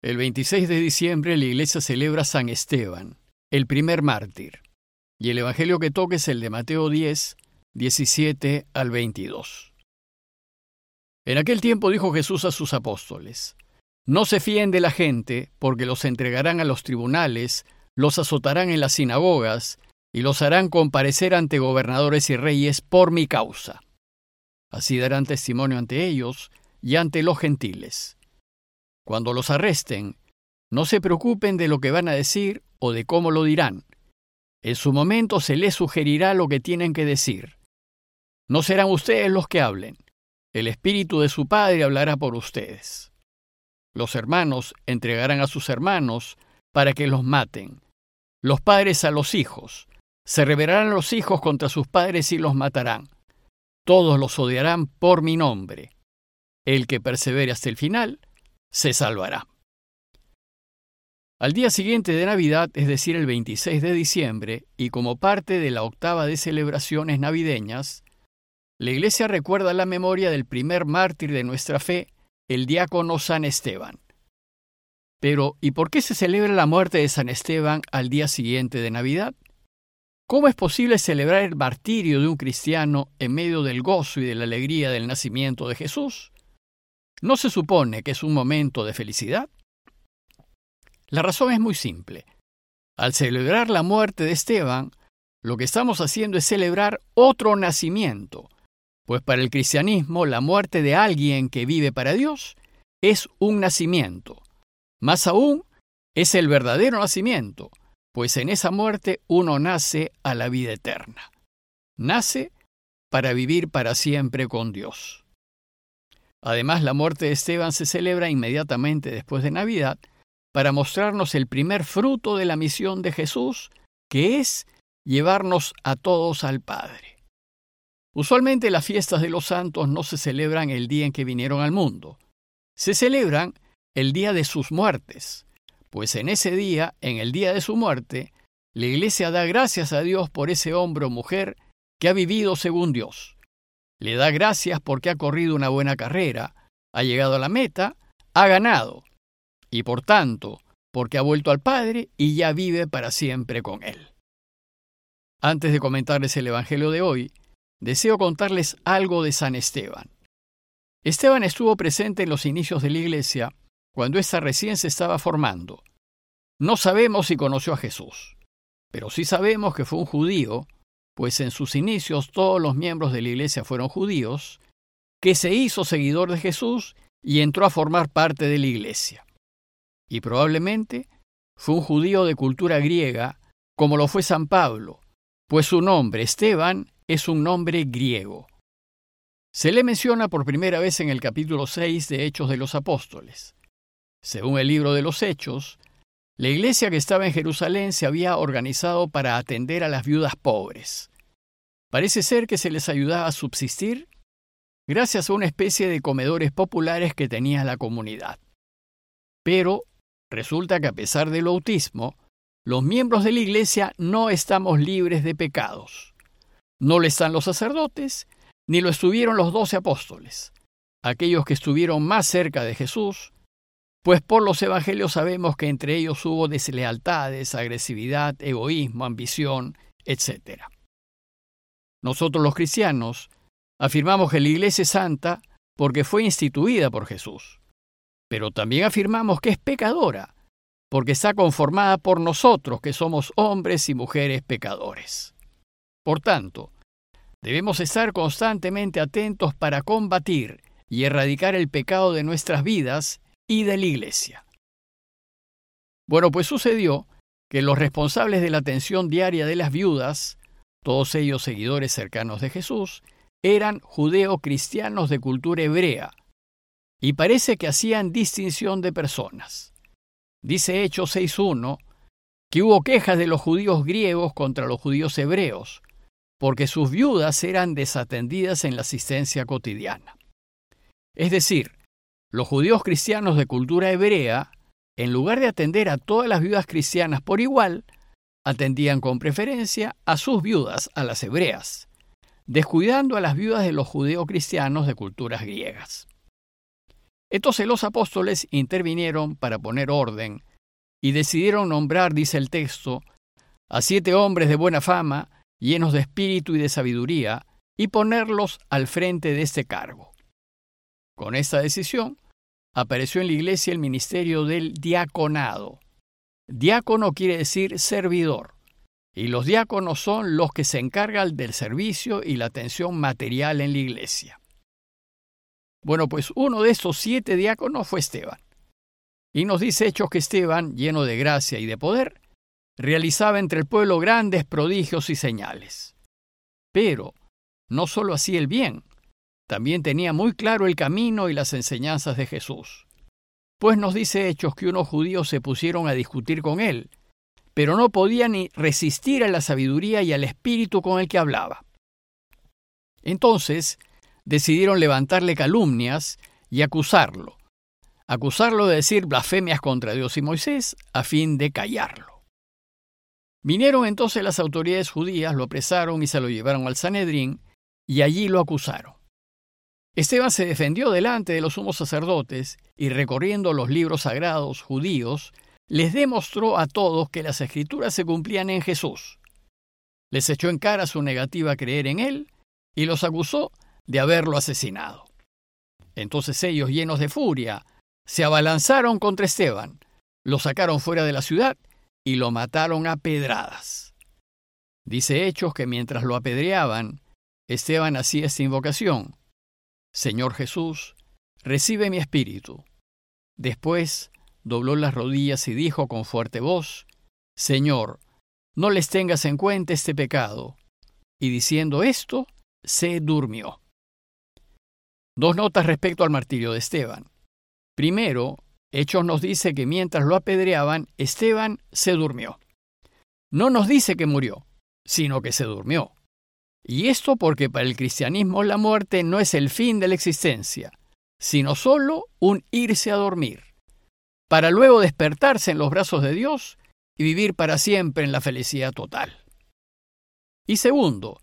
El 26 de diciembre la iglesia celebra San Esteban, el primer mártir, y el Evangelio que toque es el de Mateo 10, 17 al 22. En aquel tiempo dijo Jesús a sus apóstoles, No se fíen de la gente, porque los entregarán a los tribunales, los azotarán en las sinagogas, y los harán comparecer ante gobernadores y reyes por mi causa. Así darán testimonio ante ellos y ante los gentiles. Cuando los arresten, no se preocupen de lo que van a decir o de cómo lo dirán. En su momento se les sugerirá lo que tienen que decir. No serán ustedes los que hablen. El Espíritu de su Padre hablará por ustedes. Los hermanos entregarán a sus hermanos para que los maten. Los padres a los hijos. Se rebelarán los hijos contra sus padres y los matarán. Todos los odiarán por mi nombre. El que persevere hasta el final se salvará. Al día siguiente de Navidad, es decir, el 26 de diciembre, y como parte de la octava de celebraciones navideñas, la Iglesia recuerda la memoria del primer mártir de nuestra fe, el diácono San Esteban. Pero, ¿y por qué se celebra la muerte de San Esteban al día siguiente de Navidad? ¿Cómo es posible celebrar el martirio de un cristiano en medio del gozo y de la alegría del nacimiento de Jesús? ¿No se supone que es un momento de felicidad? La razón es muy simple. Al celebrar la muerte de Esteban, lo que estamos haciendo es celebrar otro nacimiento, pues para el cristianismo la muerte de alguien que vive para Dios es un nacimiento. Más aún, es el verdadero nacimiento, pues en esa muerte uno nace a la vida eterna. Nace para vivir para siempre con Dios. Además, la muerte de Esteban se celebra inmediatamente después de Navidad para mostrarnos el primer fruto de la misión de Jesús, que es llevarnos a todos al Padre. Usualmente las fiestas de los santos no se celebran el día en que vinieron al mundo, se celebran el día de sus muertes, pues en ese día, en el día de su muerte, la Iglesia da gracias a Dios por ese hombre o mujer que ha vivido según Dios. Le da gracias porque ha corrido una buena carrera, ha llegado a la meta, ha ganado, y por tanto, porque ha vuelto al Padre y ya vive para siempre con Él. Antes de comentarles el Evangelio de hoy, deseo contarles algo de San Esteban. Esteban estuvo presente en los inicios de la Iglesia cuando ésta recién se estaba formando. No sabemos si conoció a Jesús, pero sí sabemos que fue un judío pues en sus inicios todos los miembros de la iglesia fueron judíos, que se hizo seguidor de Jesús y entró a formar parte de la iglesia. Y probablemente fue un judío de cultura griega, como lo fue San Pablo, pues su nombre, Esteban, es un nombre griego. Se le menciona por primera vez en el capítulo 6 de Hechos de los Apóstoles. Según el libro de los Hechos, la iglesia que estaba en Jerusalén se había organizado para atender a las viudas pobres. Parece ser que se les ayudaba a subsistir gracias a una especie de comedores populares que tenía la comunidad. Pero resulta que a pesar del autismo, los miembros de la iglesia no estamos libres de pecados. No lo están los sacerdotes, ni lo estuvieron los doce apóstoles, aquellos que estuvieron más cerca de Jesús pues por los evangelios sabemos que entre ellos hubo deslealtades, agresividad, egoísmo, ambición, etc. Nosotros los cristianos afirmamos que la Iglesia es santa porque fue instituida por Jesús, pero también afirmamos que es pecadora porque está conformada por nosotros que somos hombres y mujeres pecadores. Por tanto, debemos estar constantemente atentos para combatir y erradicar el pecado de nuestras vidas y de la Iglesia. Bueno, pues sucedió que los responsables de la atención diaria de las viudas, todos ellos seguidores cercanos de Jesús, eran judeo-cristianos de cultura hebrea, y parece que hacían distinción de personas. Dice Hechos 6.1 que hubo quejas de los judíos griegos contra los judíos hebreos, porque sus viudas eran desatendidas en la asistencia cotidiana. Es decir, los judíos cristianos de cultura hebrea, en lugar de atender a todas las viudas cristianas por igual, atendían con preferencia a sus viudas, a las hebreas, descuidando a las viudas de los judíos cristianos de culturas griegas. Entonces los apóstoles intervinieron para poner orden y decidieron nombrar, dice el texto, a siete hombres de buena fama, llenos de espíritu y de sabiduría, y ponerlos al frente de este cargo. Con esta decisión, apareció en la iglesia el ministerio del diaconado. Diácono quiere decir servidor, y los diáconos son los que se encargan del servicio y la atención material en la iglesia. Bueno, pues uno de estos siete diáconos fue Esteban. Y nos dice Hechos que Esteban, lleno de gracia y de poder, realizaba entre el pueblo grandes prodigios y señales. Pero no solo hacía el bien, también tenía muy claro el camino y las enseñanzas de Jesús. Pues nos dice Hechos que unos judíos se pusieron a discutir con él, pero no podían ni resistir a la sabiduría y al espíritu con el que hablaba. Entonces decidieron levantarle calumnias y acusarlo, acusarlo de decir blasfemias contra Dios y Moisés a fin de callarlo. Vinieron entonces las autoridades judías, lo apresaron y se lo llevaron al Sanedrín, y allí lo acusaron. Esteban se defendió delante de los sumos sacerdotes y recorriendo los libros sagrados judíos, les demostró a todos que las escrituras se cumplían en Jesús. Les echó en cara su negativa a creer en él y los acusó de haberlo asesinado. Entonces ellos, llenos de furia, se abalanzaron contra Esteban, lo sacaron fuera de la ciudad y lo mataron a pedradas. Dice Hechos que mientras lo apedreaban, Esteban hacía esta invocación, Señor Jesús, recibe mi espíritu. Después dobló las rodillas y dijo con fuerte voz, Señor, no les tengas en cuenta este pecado. Y diciendo esto, se durmió. Dos notas respecto al martirio de Esteban. Primero, Hechos nos dice que mientras lo apedreaban, Esteban se durmió. No nos dice que murió, sino que se durmió. Y esto porque para el cristianismo la muerte no es el fin de la existencia, sino solo un irse a dormir, para luego despertarse en los brazos de Dios y vivir para siempre en la felicidad total. Y segundo,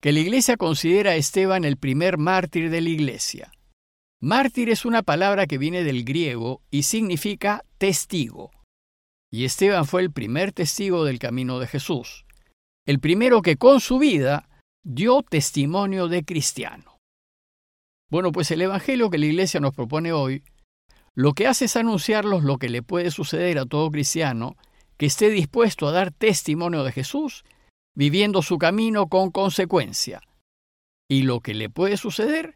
que la Iglesia considera a Esteban el primer mártir de la Iglesia. Mártir es una palabra que viene del griego y significa testigo. Y Esteban fue el primer testigo del camino de Jesús, el primero que con su vida dio testimonio de cristiano. Bueno, pues el Evangelio que la Iglesia nos propone hoy, lo que hace es anunciarlos lo que le puede suceder a todo cristiano que esté dispuesto a dar testimonio de Jesús, viviendo su camino con consecuencia. Y lo que le puede suceder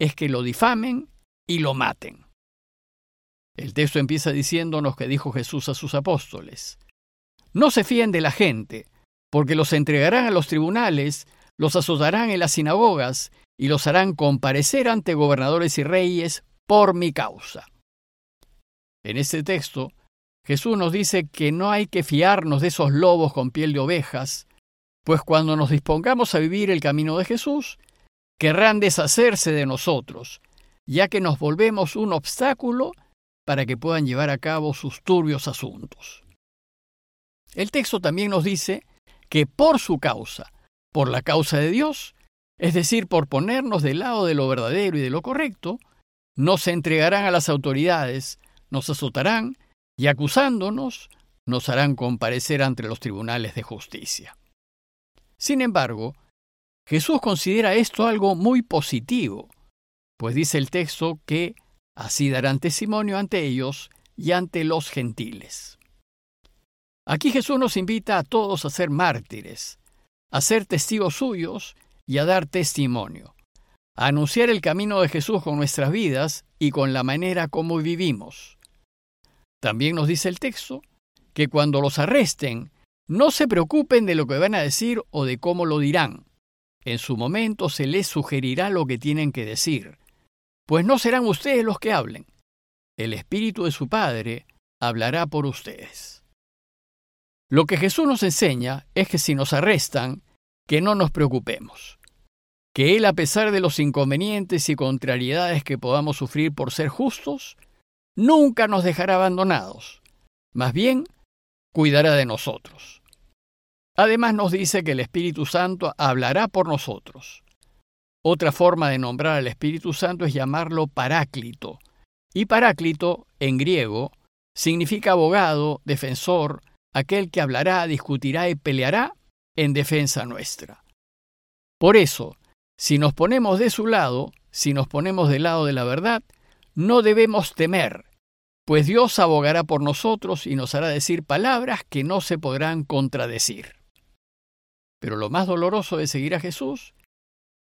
es que lo difamen y lo maten. El texto empieza diciéndonos que dijo Jesús a sus apóstoles, No se fíen de la gente, porque los entregarán a los tribunales los azotarán en las sinagogas y los harán comparecer ante gobernadores y reyes por mi causa. En este texto, Jesús nos dice que no hay que fiarnos de esos lobos con piel de ovejas, pues cuando nos dispongamos a vivir el camino de Jesús, querrán deshacerse de nosotros, ya que nos volvemos un obstáculo para que puedan llevar a cabo sus turbios asuntos. El texto también nos dice que por su causa, por la causa de Dios, es decir, por ponernos del lado de lo verdadero y de lo correcto, nos entregarán a las autoridades, nos azotarán y acusándonos, nos harán comparecer ante los tribunales de justicia. Sin embargo, Jesús considera esto algo muy positivo, pues dice el texto que así darán testimonio ante ellos y ante los gentiles. Aquí Jesús nos invita a todos a ser mártires, a ser testigos suyos y a dar testimonio, a anunciar el camino de Jesús con nuestras vidas y con la manera como vivimos. También nos dice el texto que cuando los arresten, no se preocupen de lo que van a decir o de cómo lo dirán. En su momento se les sugerirá lo que tienen que decir, pues no serán ustedes los que hablen. El Espíritu de su Padre hablará por ustedes. Lo que Jesús nos enseña es que si nos arrestan, que no nos preocupemos, que Él, a pesar de los inconvenientes y contrariedades que podamos sufrir por ser justos, nunca nos dejará abandonados, más bien cuidará de nosotros. Además nos dice que el Espíritu Santo hablará por nosotros. Otra forma de nombrar al Espíritu Santo es llamarlo Paráclito, Y Paráclito, en griego, significa abogado, defensor, aquel que hablará, discutirá y peleará en defensa nuestra. Por eso, si nos ponemos de su lado, si nos ponemos del lado de la verdad, no debemos temer, pues Dios abogará por nosotros y nos hará decir palabras que no se podrán contradecir. Pero lo más doloroso de seguir a Jesús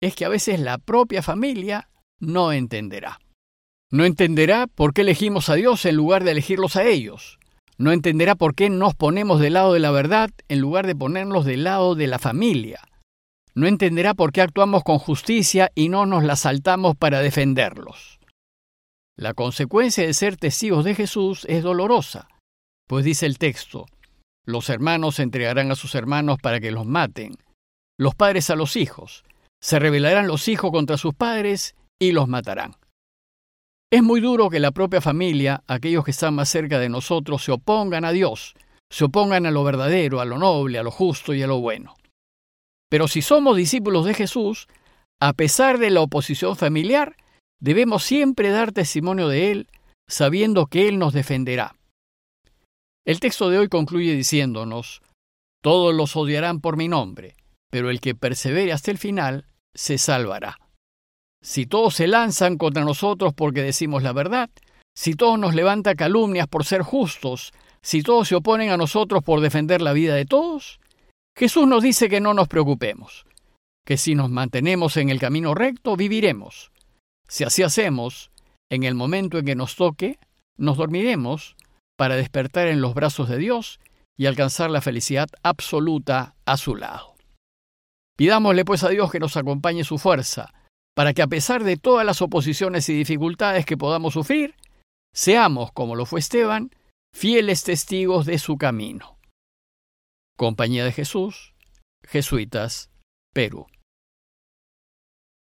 es que a veces la propia familia no entenderá. No entenderá por qué elegimos a Dios en lugar de elegirlos a ellos. No entenderá por qué nos ponemos del lado de la verdad en lugar de ponernos del lado de la familia. No entenderá por qué actuamos con justicia y no nos la saltamos para defenderlos. La consecuencia de ser testigos de Jesús es dolorosa, pues dice el texto, los hermanos entregarán a sus hermanos para que los maten, los padres a los hijos, se rebelarán los hijos contra sus padres y los matarán. Es muy duro que la propia familia, aquellos que están más cerca de nosotros, se opongan a Dios, se opongan a lo verdadero, a lo noble, a lo justo y a lo bueno. Pero si somos discípulos de Jesús, a pesar de la oposición familiar, debemos siempre dar testimonio de Él, sabiendo que Él nos defenderá. El texto de hoy concluye diciéndonos, Todos los odiarán por mi nombre, pero el que persevere hasta el final se salvará. Si todos se lanzan contra nosotros porque decimos la verdad, si todos nos levantan calumnias por ser justos, si todos se oponen a nosotros por defender la vida de todos, Jesús nos dice que no nos preocupemos, que si nos mantenemos en el camino recto, viviremos. Si así hacemos, en el momento en que nos toque, nos dormiremos para despertar en los brazos de Dios y alcanzar la felicidad absoluta a su lado. Pidámosle pues a Dios que nos acompañe su fuerza, para que a pesar de todas las oposiciones y dificultades que podamos sufrir, seamos, como lo fue Esteban, fieles testigos de su camino. Compañía de Jesús, Jesuitas, Perú.